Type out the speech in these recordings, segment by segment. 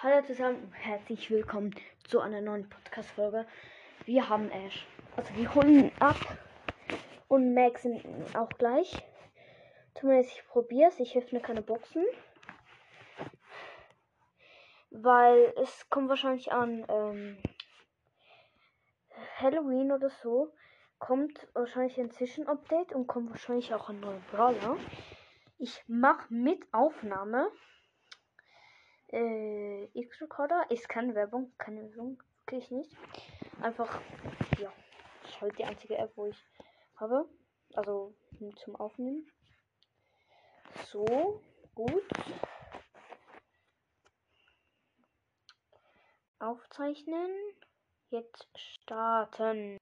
Hallo zusammen und herzlich willkommen zu einer neuen Podcast-Folge. Wir haben Ash. Also wir holen ab und Max auch gleich. Zumindest ich probiere es. Ich öffne keine Boxen. Weil es kommt wahrscheinlich an ähm, Halloween oder so. Kommt wahrscheinlich ein Zwischenupdate und kommt wahrscheinlich auch ein neuer Brawler. Ich mache mit Aufnahme äh, X-Recorder ist keine Werbung, keine Werbung, wirklich nicht. Einfach, ja, ist halt die einzige App, wo ich habe. Also zum Aufnehmen. So, gut. Aufzeichnen. Jetzt starten.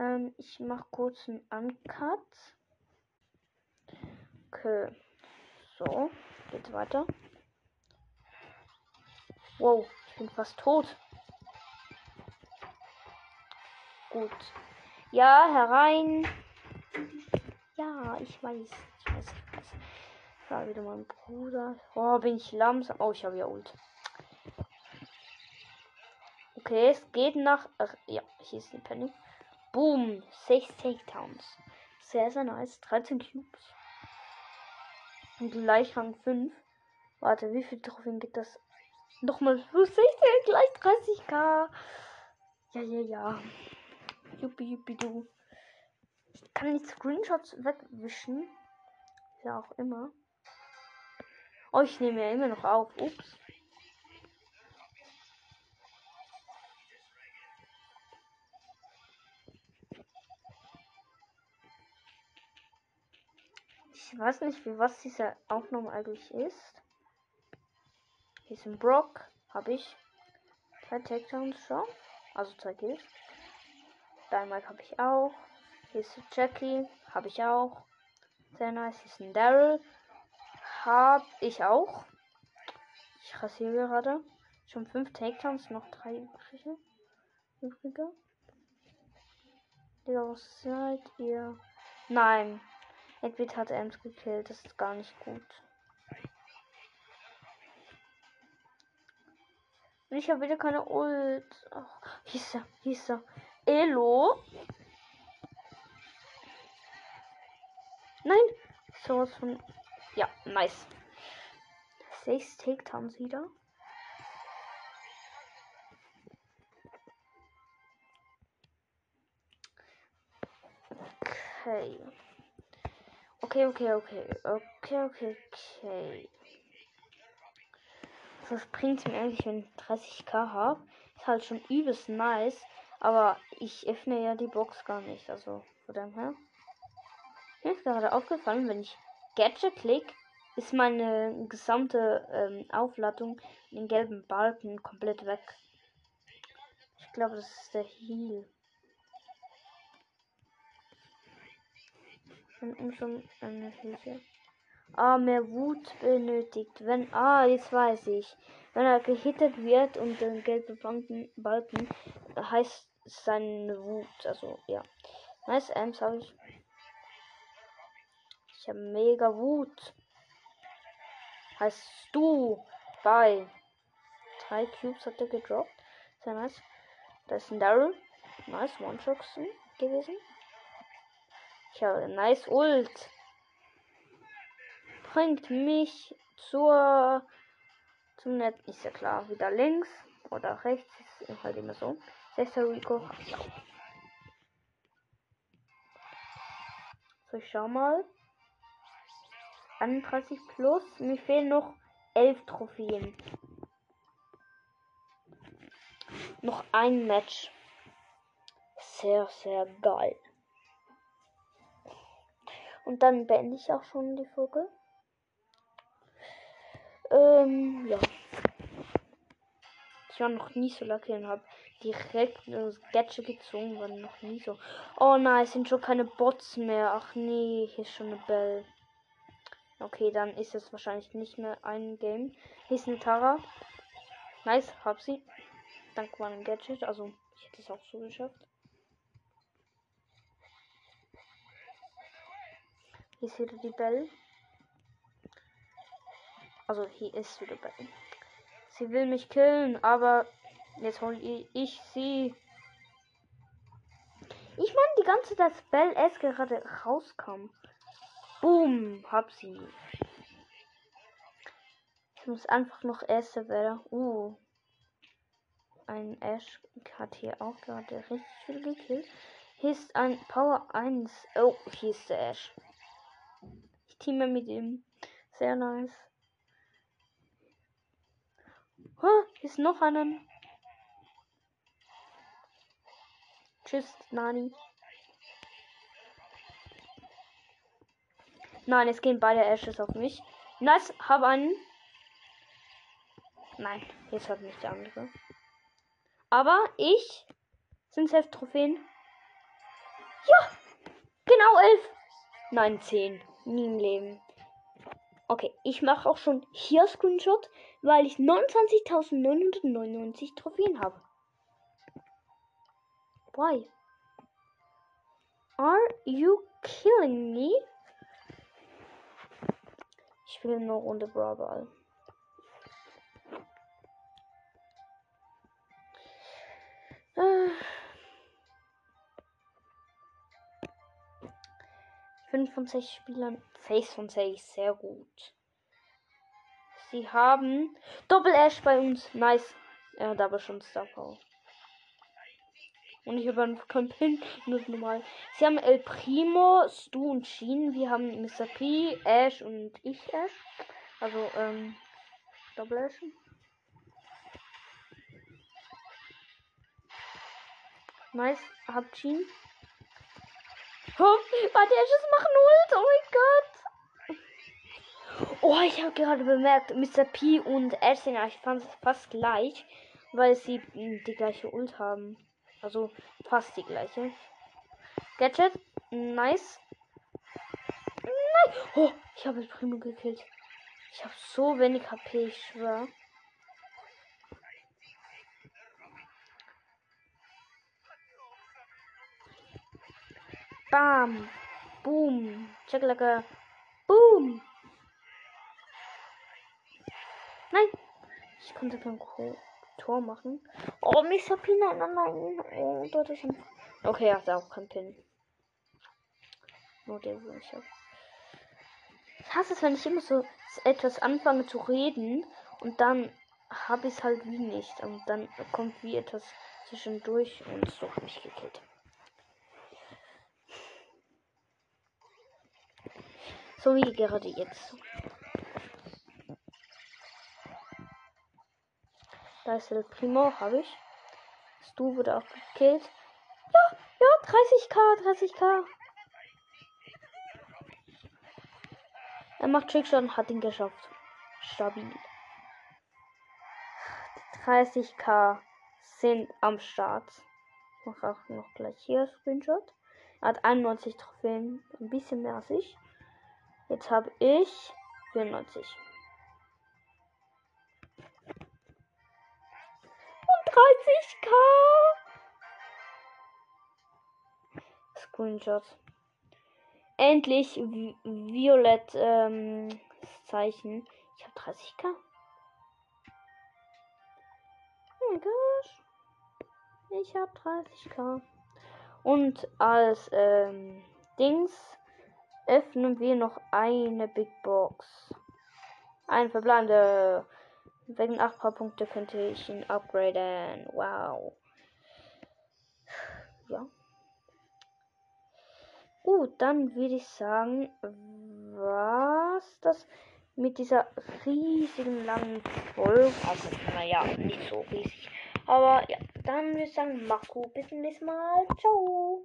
Ähm, ich mache kurz einen Uncut. Okay. So, geht weiter. Wow, ich bin fast tot. Gut. Ja, herein. Ja, ich weiß. Ich weiß, ich weiß. Da wieder mein Bruder. Oh, bin ich langsam. Oh, ich habe ja Ult. Okay, es geht nach. Ach, ja, hier ist die Penny. Boom. 6 Takedowns. Sehr, sehr nice. 13 Cubes. Und gleich Rang 5. Warte, wie viel Trophäen geht das? Nochmal plus 16, gleich 30k. Ja, ja, ja. Juppie, juppie, du. Ich kann die Screenshots wegwischen. Ja, auch immer. Oh, ich nehme ja immer noch auf. Ups. Ich weiß nicht, wie was diese Aufnahme eigentlich ist. Hier ist ein Brock. Habe ich. Zwei Takedowns schon. Also zwei Kills. Dynamite habe ich auch. Hier ist Jackie. Habe ich auch. Sehr nice. Hier ist ein Daryl. Habe ich auch. Ich rasiere gerade. Schon fünf Takedowns, noch drei übrige. Übrige. Digga, was seid ihr? Nein. Edwin hat Ems gekillt. Das ist gar nicht gut. Und ich habe wieder keine Ult. Oh, ist er. Ist er. Elo. Nein. Sowas von. Ja, nice. Sechs Takedowns wieder. Okay. Okay, okay, okay. Okay, okay, okay. Was bringt mir eigentlich, wenn ich 30k habe? Ist halt schon übelst nice. Aber ich öffne ja die Box gar nicht. Also von dem her. Mir ist gerade aufgefallen, wenn ich Gadget klick, ist meine gesamte ähm, Aufladung in den gelben Balken komplett weg. Ich glaube, das ist der Heal. Und schon eine Hilfe. Ah, mehr Wut benötigt. Wenn. Ah, jetzt weiß ich. Wenn er gehittet wird und den gelben Balken, Balken heißt seine Wut. Also, ja. Nice Amps habe ich. Ich habe mega Wut. Heißt du bei drei Cubes hat er gedroppt. Sehr nice. Da ist ein Daryl. Nice One-Shots gewesen. Ich habe nice Ult. Bringt mich zur zum Netz. Ist ja klar. Wieder links oder rechts. Ist halt immer so. Sechster Rico. So, ich schau mal. 31 plus. Mir fehlen noch 11 Trophäen. Noch ein Match. Sehr, sehr geil. Und dann beende ich auch schon die Folge. Ähm, ja. Ich war noch nie so lucky und habe direkt das Gadget gezogen, war noch nie so. Oh nein, es sind schon keine Bots mehr. Ach nee, hier ist schon eine Bell. Okay, dann ist es wahrscheinlich nicht mehr ein Game. Hier ist eine Tara. Nice, hab sie. Dank meinem Gadget. Also, ich hätte es auch so geschafft. Hier ist wieder die Bell. Also, hier ist wieder Bell. Sie will mich killen, aber jetzt hole ich sie. Ich meine die ganze Zeit, dass Bell S gerade rauskam. Boom, hab sie. Ich muss einfach noch erste werden. Uh. Ein Ash hat hier auch gerade richtig viel gekillt. Hier ist ein Power 1. Oh, hier ist der Ash. Teame mit ihm. Sehr nice. Oh, ist noch einen. Tschüss, Nani. Nein, es gehen beide Ashes auf mich. Nice, hab einen. Nein, jetzt hat mich der andere. Aber ich sind selbst Trophäen. Ja! Genau elf! Nein, zehn. Nie im Leben. Okay, ich mache auch schon hier Screenshot, weil ich 29.999 Trophäen habe. Why? Are you killing me? Ich will eine Runde Brawl. Äh. Fünf von sechs Spielern, sechs von sechs, sehr gut. Sie haben Doppel Ash bei uns, nice. Er hat aber schon Star Power. Und ich habe keinen Pin, nur normal. Sie haben El Primo, Stu und Sheen. Wir haben Mr. P, Ash und ich Ash. Also, ähm, Double Ash. Nice, habt Sheen. Warte, Ashes machen Ult. Oh mein Gott. Oh, ich habe gerade bemerkt, Mr. P und Ash sind eigentlich fast gleich, weil sie die gleiche Ult haben. Also fast die gleiche. Gadget. Nice. Nein. Oh, ich habe Primo gekillt. Ich habe so wenig HP, ich schwör. Bam. Boom. Check like Boom. Nein. Ich konnte kein. Tor machen. Oh, Mr. Pina, nein, nein. Oh, dort ist ein. Okay, er hat auch keinen Pin. Nur der, wo ich habe. Ich hasse es, wenn ich immer so etwas anfange zu reden und dann habe ich es halt wie nicht. Und dann kommt wie etwas zwischendurch und so habe ich gekillt. So wie gerade jetzt. Da ist El Primo, habe ich. Stu wurde auch gekillt. Ja, ja, 30k, 30k. Er macht Trickshot hat ihn geschafft. Stabil. Die 30k sind am Start. Ich mache auch noch gleich hier Screenshot. Er hat 91 Trophäen, ein bisschen mehr als ich. Jetzt habe ich 94. 30k. Screenshot. Endlich Vi Violett ähm, Zeichen. Ich habe 30k. Oh mein Gott. Ich habe 30k. Und als ähm, Dings öffnen wir noch eine Big Box. Ein verbleibender Wegen 8 paar Punkte könnte ich ihn upgraden. Wow. Ja. Gut, dann würde ich sagen, was das mit dieser riesigen langen Folge. Also, naja, nicht so riesig. Aber ja, dann würde ich sagen, mach gut. Bis zum nächsten Mal. Ciao.